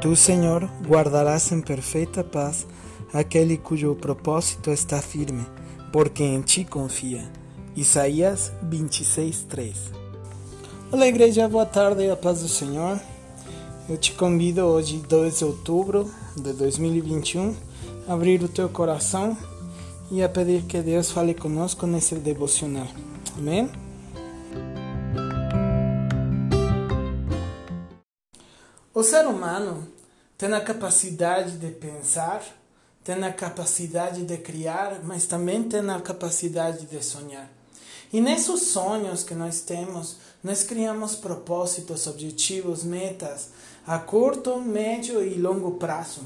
Tu, Senhor, guardarás em perfeita paz aquele cujo propósito está firme, porque em ti confia. Isaías 26, 3. Olá, igreja, boa tarde a paz do Senhor. Eu te convido hoje, 2 de outubro de 2021, a abrir o teu coração e a pedir que Deus fale conosco nesse devocional. Amém? O ser humano tem a capacidade de pensar, tem a capacidade de criar, mas também tem a capacidade de sonhar. E nesses sonhos que nós temos, nós criamos propósitos, objetivos, metas a curto, médio e longo prazo.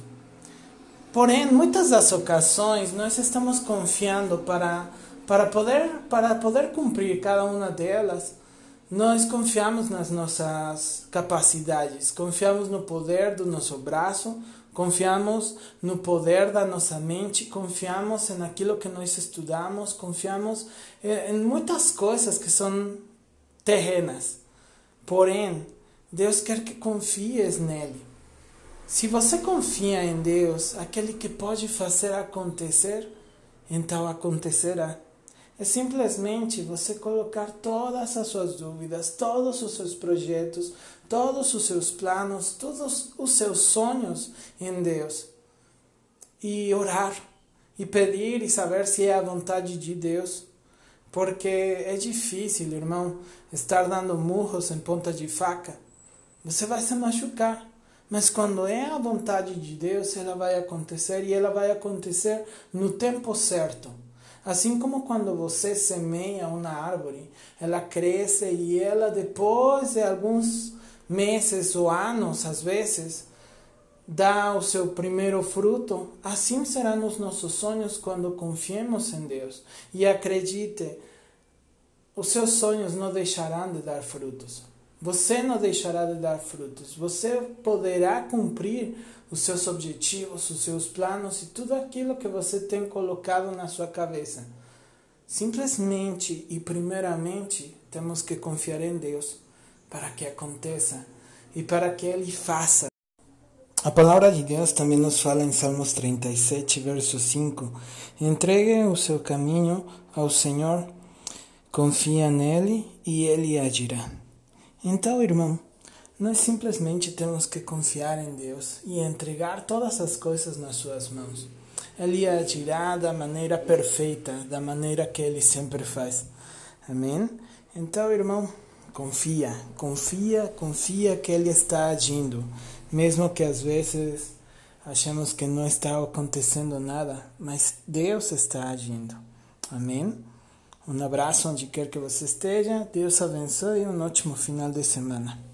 Porém, muitas das ocasiões nós estamos confiando para para poder para poder cumprir cada uma delas nós confiamos nas nossas capacidades, confiamos no poder do nosso braço, confiamos no poder da nossa mente, confiamos em aquilo que nós estudamos, confiamos em muitas coisas que são terrenas. Porém, Deus quer que confies nele. Se você confia em Deus, aquele que pode fazer acontecer, então acontecerá. É simplesmente você colocar todas as suas dúvidas, todos os seus projetos, todos os seus planos, todos os seus sonhos em Deus. E orar, e pedir e saber se é a vontade de Deus. Porque é difícil, irmão, estar dando murros em ponta de faca. Você vai se machucar. Mas quando é a vontade de Deus, ela vai acontecer e ela vai acontecer no tempo certo. Assim como quando você semeia uma árvore, ela cresce e ela depois de alguns meses ou anos, às vezes, dá o seu primeiro fruto, assim será nos nossos sonhos quando confiemos em Deus. E acredite, os seus sonhos não deixarão de dar frutos. Você não deixará de dar frutos. Você poderá cumprir os seus objetivos, os seus planos e tudo aquilo que você tem colocado na sua cabeça. Simplesmente e primeiramente temos que confiar em Deus para que aconteça e para que Ele faça. A palavra de Deus também nos fala em Salmos 37, verso 5: Entregue o seu caminho ao Senhor, confia nele e ele agirá. Então, irmão, nós simplesmente temos que confiar em Deus e entregar todas as coisas nas suas mãos. Ele agirá da maneira perfeita, da maneira que ele sempre faz. Amém? Então, irmão, confia, confia, confia que ele está agindo, mesmo que às vezes achemos que não está acontecendo nada, mas Deus está agindo. Amém? Um abraço onde quer que você esteja. Deus abençoe e um ótimo final de semana.